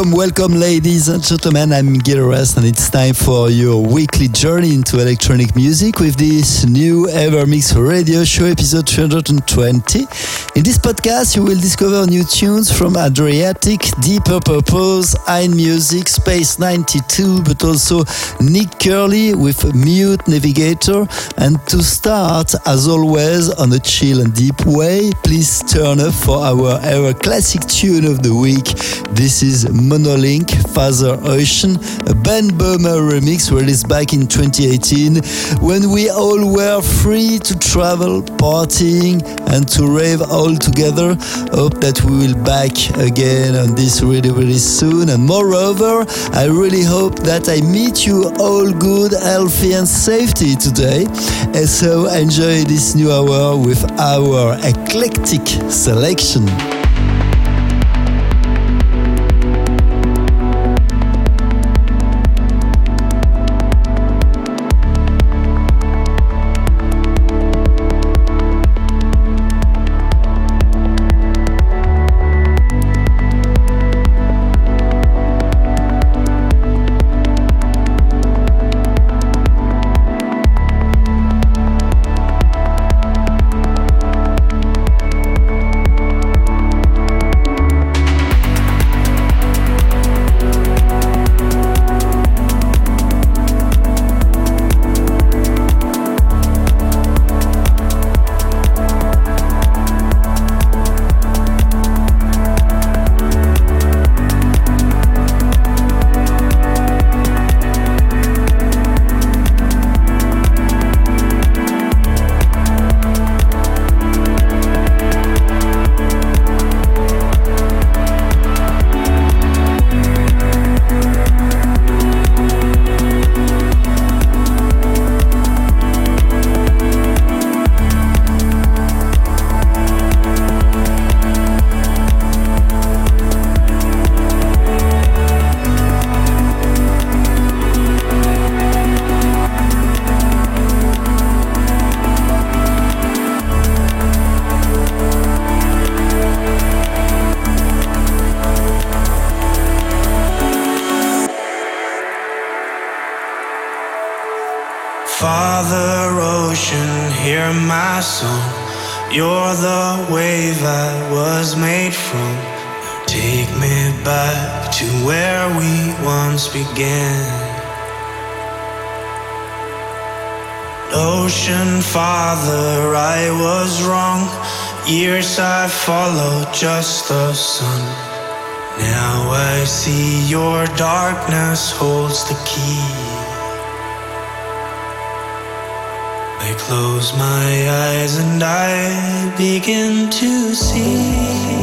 Welcome, welcome, ladies and gentlemen. I'm Gil and it's time for your weekly journey into electronic music with this new Evermix radio show, episode 320. In this podcast, you will discover new tunes from Adriatique, Deeper Purpose, Einmusik, Space 92, but also Nick Curly with Mute Navigator. And to start, as always, on a chill and deep way, please turn up for our ever classic tune of the week. This is Monolink Father Ocean, a Ben Böhmer remix released back in 2018 when we all were free to travel, partying, and to rave all together. Hope that we will back again on this really, really soon. And moreover, I really hope that I meet you all good, healthy, and safety today. And so enjoy this new hour with our eclectic selection. Father, I was wrong. Years I followed just the sun. Now I see your darkness holds the key. I close my eyes and I begin to see.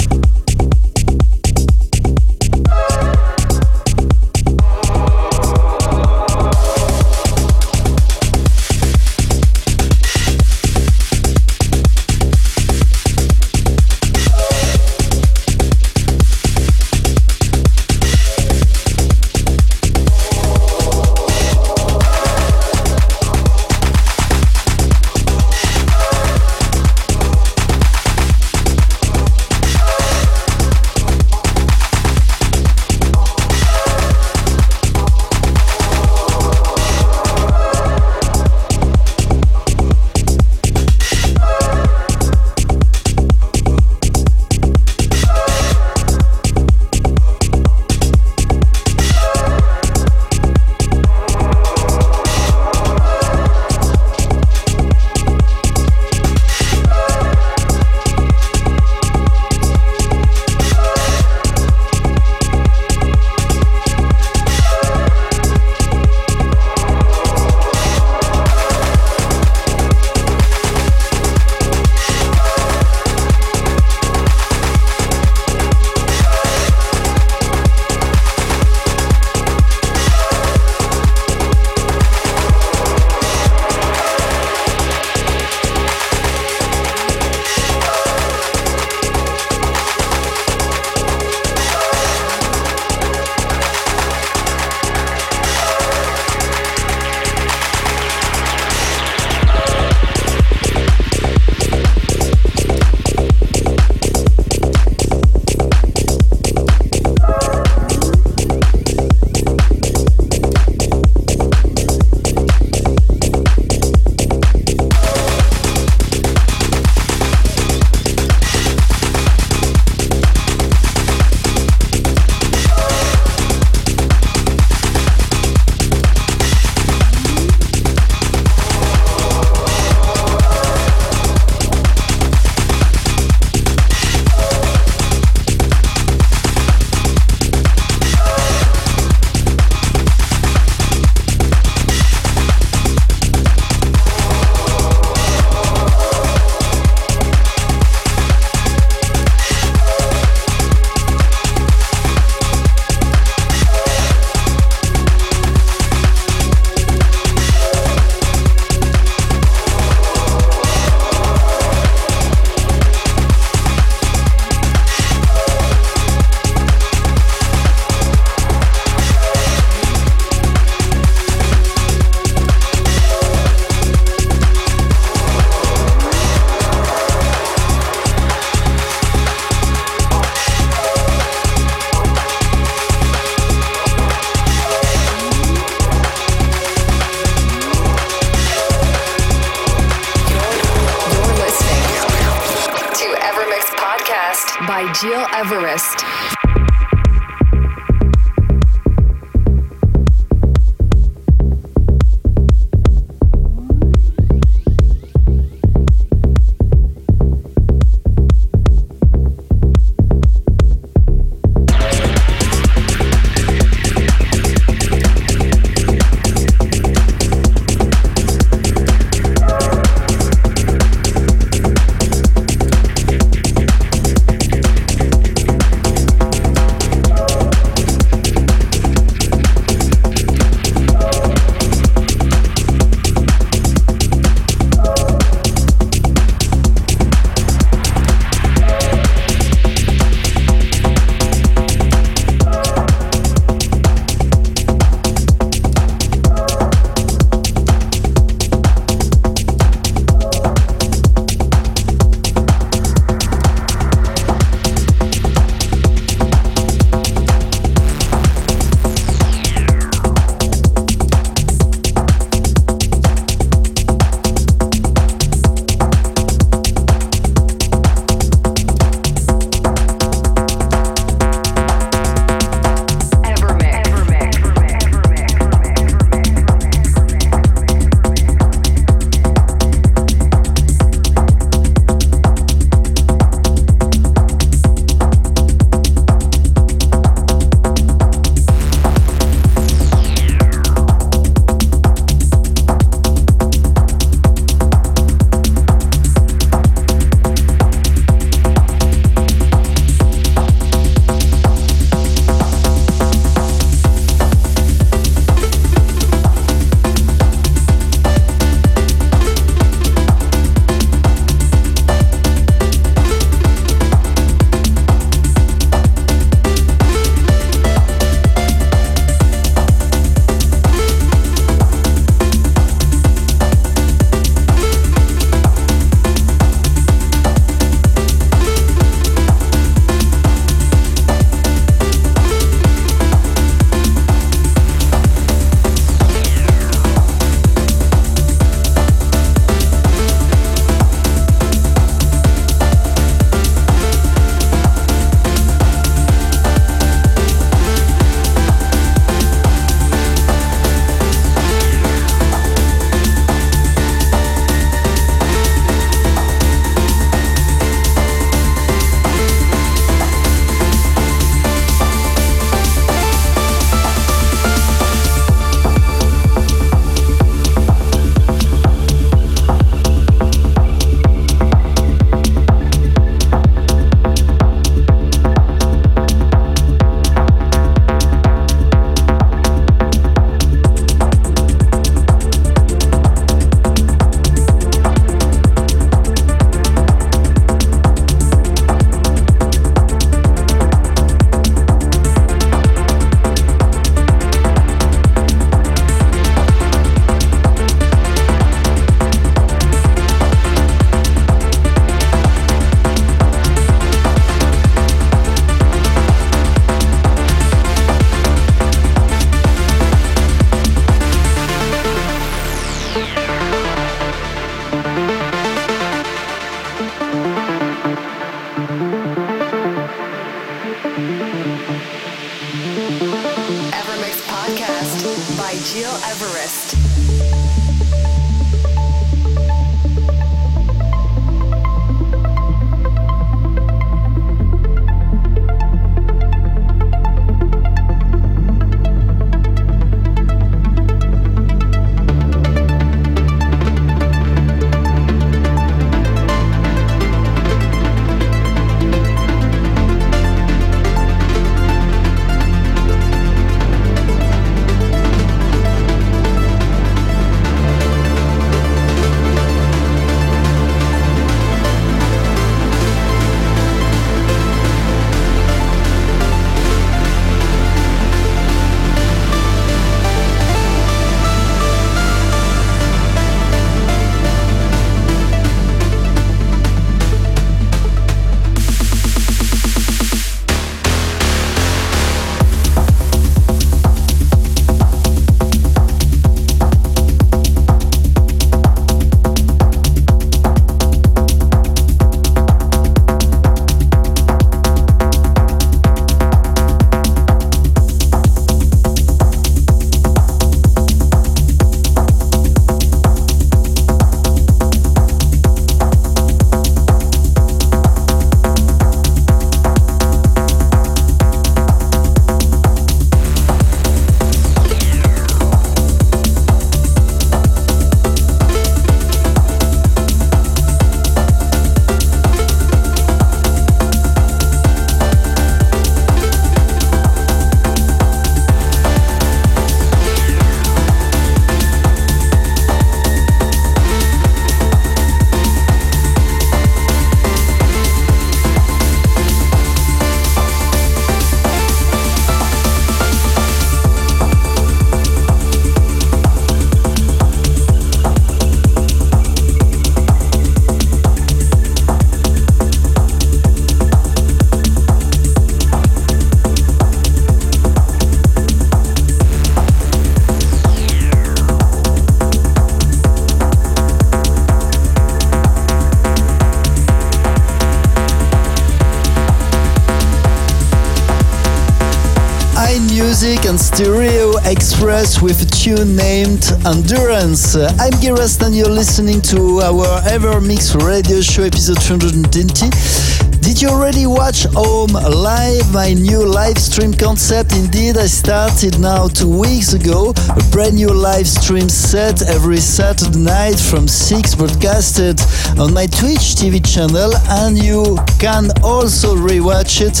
Express with a tune named Endurance. Uh, I'm Giras and you're listening to our Ever Mix radio show episode 220. Did you already watch Home Live, my new live stream concept? Indeed, I started now two weeks ago. A brand new live stream set every Saturday night from 6 broadcasted on my Twitch TV channel, and you can also rewatch it.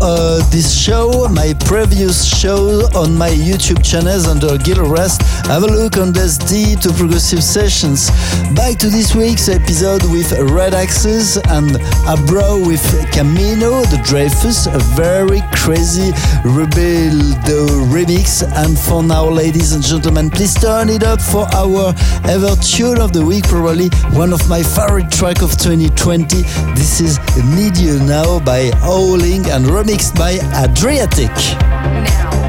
Uh, this show, my previous show on my YouTube channels under Gil Rest. Have a look on this D to progressive sessions. Back to this week's episode with Red Axes and Abro with with Camino the Dreyfus, a very crazy Rebolledo remix. And for now, ladies and gentlemen, please turn it up for our ever tune of the week, probably one of my favorite track of 2020. This is Need You Now by Howling and remixed by Adriatique. Now.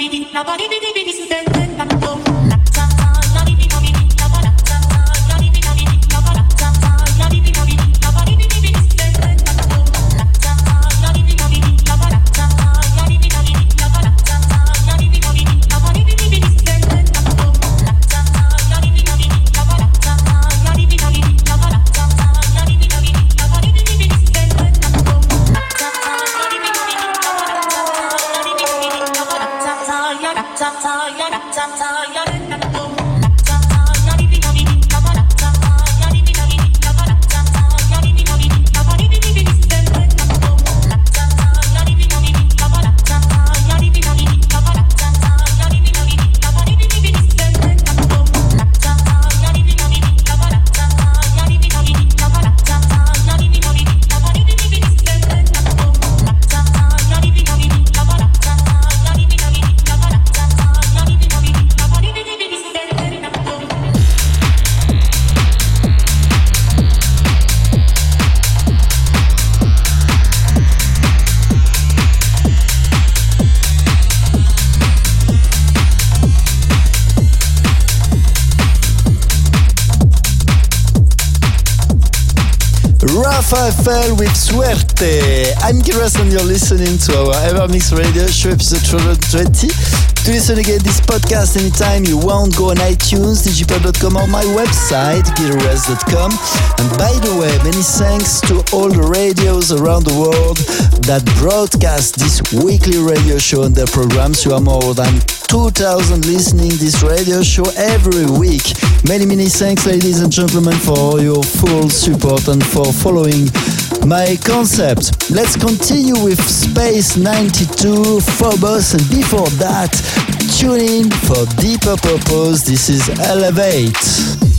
Nobody Fell with Suerte. I'm Giras and you're listening to our Evermix Radio Show episode 220. To listen again this podcast anytime you want, go on iTunes, digipod.com or my website, giras.com. And by the way, many thanks to all the radios around the world that broadcast this weekly radio show and their programs. You are more than 2,000 listening this radio show every week. Many, many thanks, ladies and gentlemen, for your full support and for following my concept. Let's continue with Space 92, Phobos, and before that, tune in for Deeper Purpose. This is Elevate.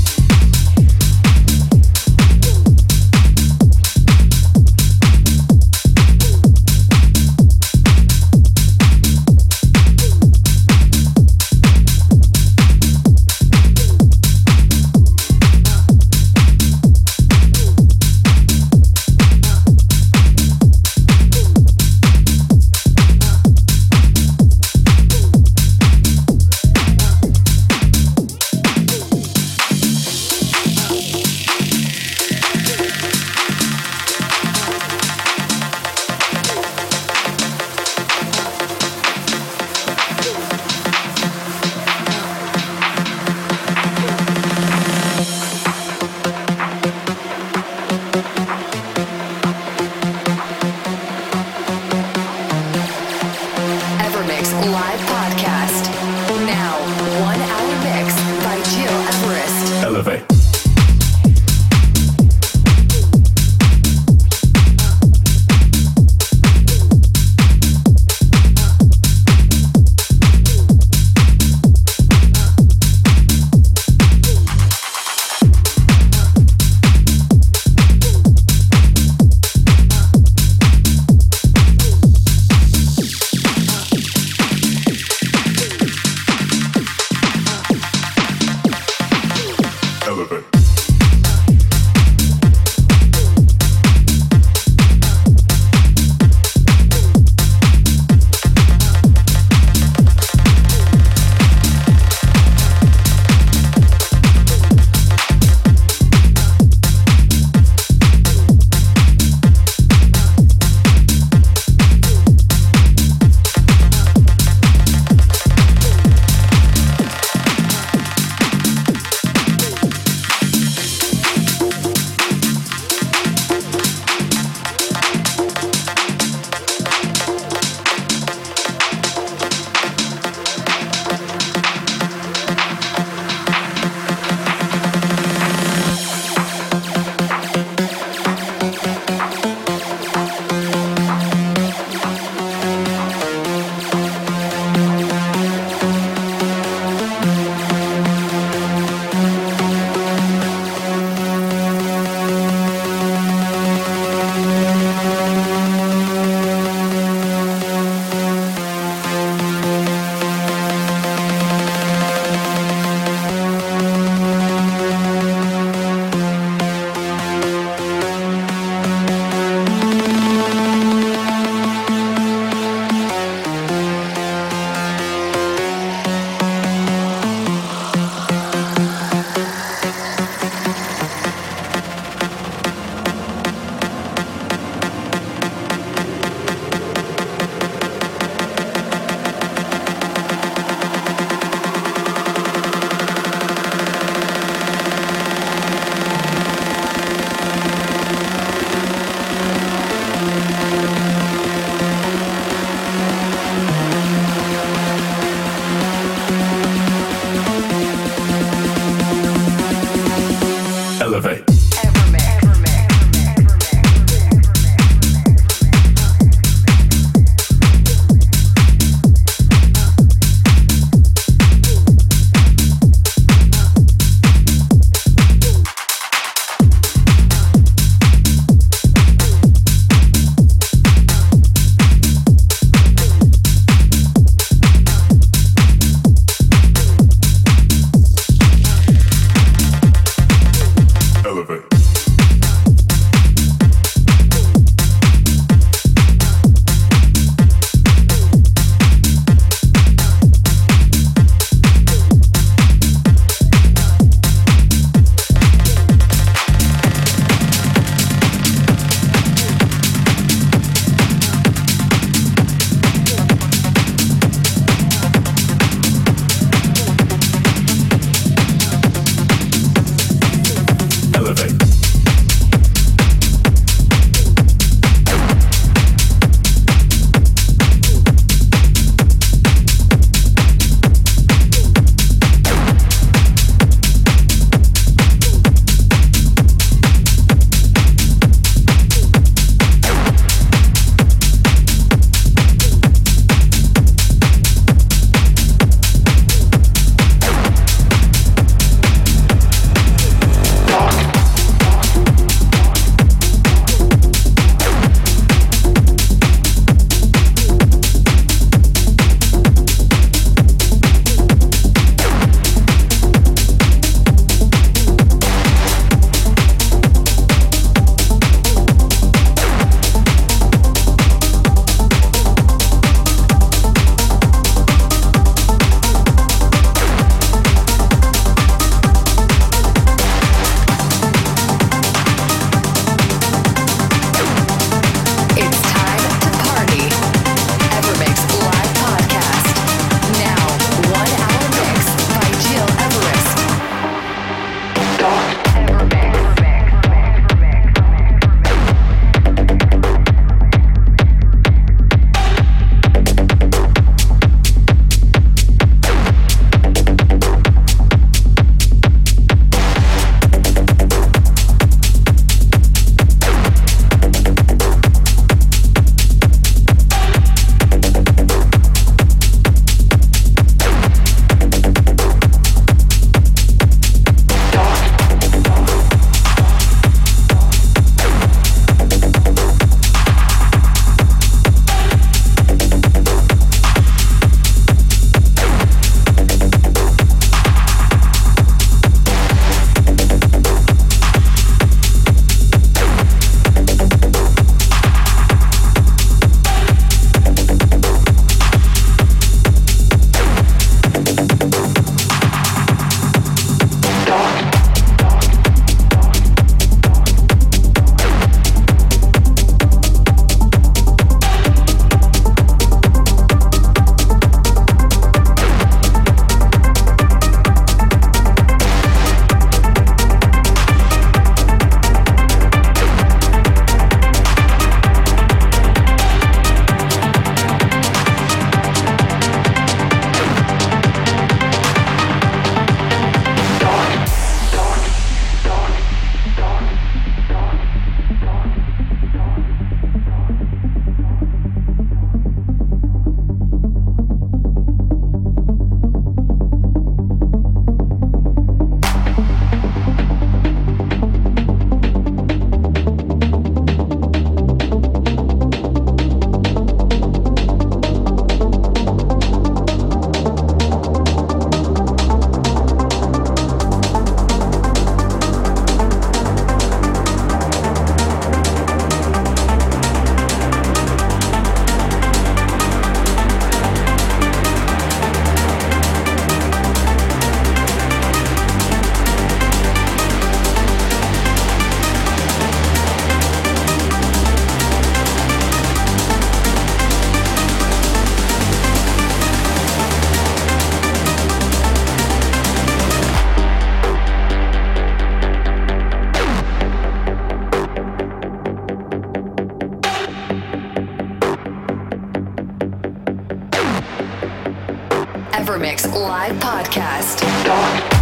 Evermix live podcast.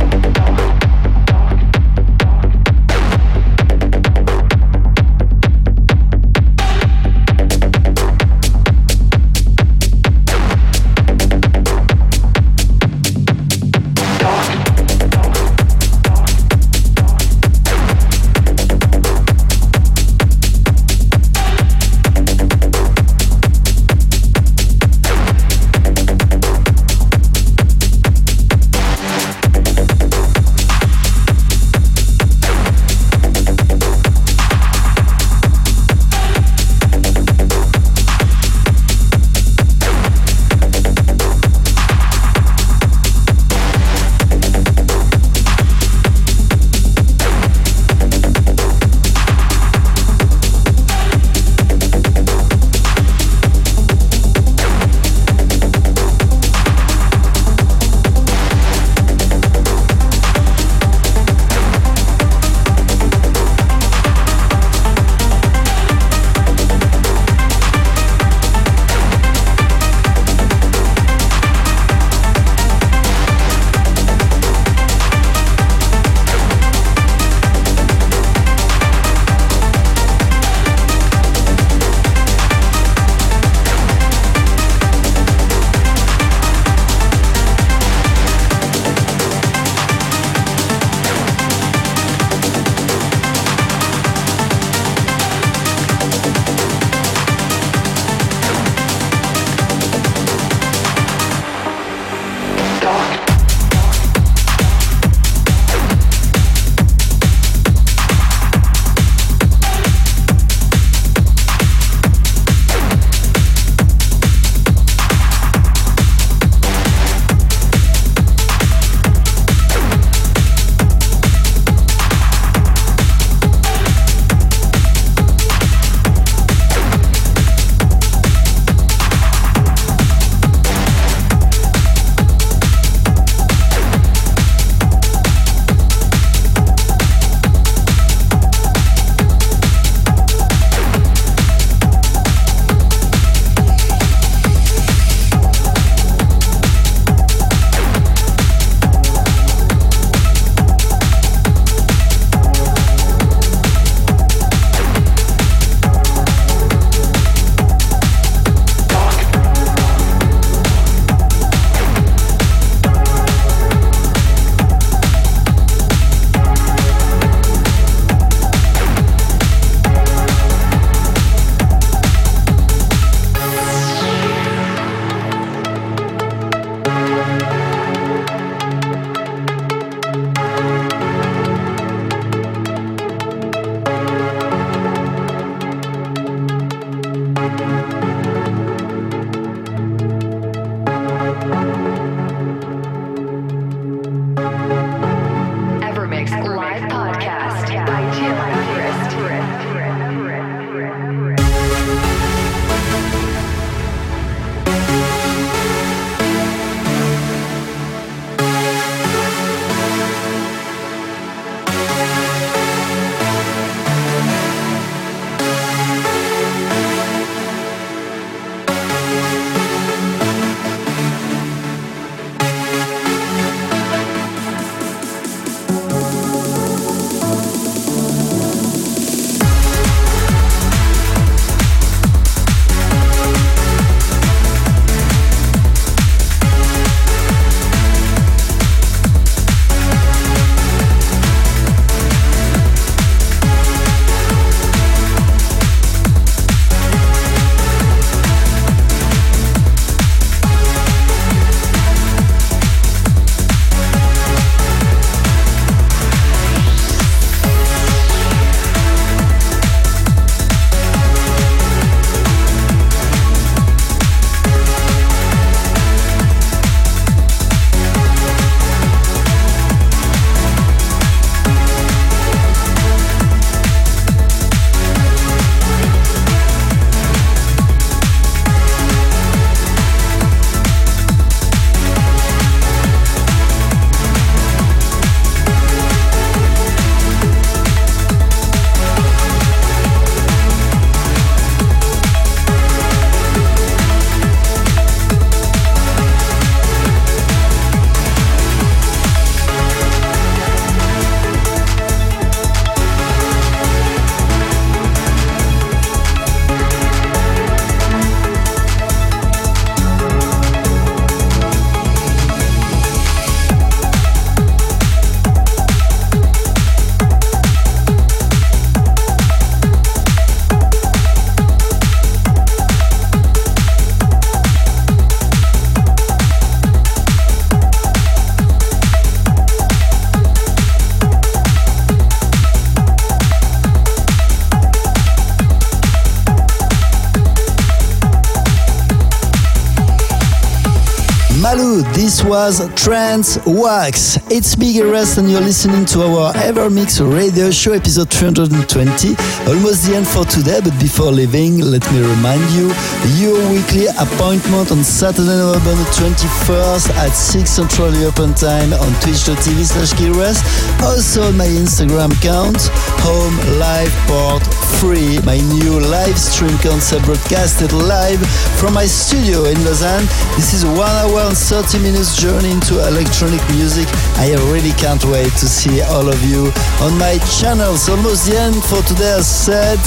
Was Trance Wax. It's Gil Everest and you're listening to our EverMix radio show episode 320. Almost the end for today, but before leaving, let me remind you your weekly appointment on Saturday, November 21st at 6 Central European Time on twitch.tv slash Rest. Also on my Instagram account, Home Live Port Free, my new live stream concert broadcasted live from my studio in Lausanne. This is one hour and 30 minutes journey into electronic music. I really can't wait to see all of you on my channel. It's almost the end for today, as said.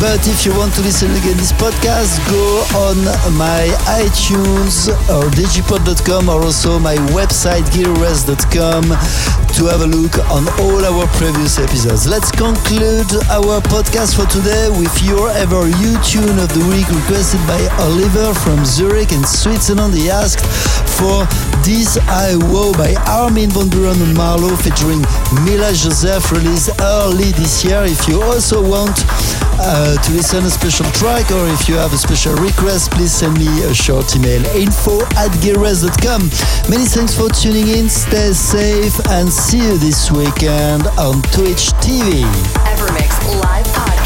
But if you want to listen again this podcast, go on my iTunes or digipod.com or also my website gileverest.com to have a look on all our previous episodes. Let's conclude our podcast for today with your ever U tune of the week requested by Oliver from Zurich in Switzerland. He asked for This I Vow by Armin van Buuren and Marlo featuring Mila Josef released early this year. If you also want uh, to listen a special track or if you have a special request, please send me a short email info at gileverest.com. Many thanks for tuning in. Stay safe and see you this weekend on Twitch TV. Evermix Live Podcast.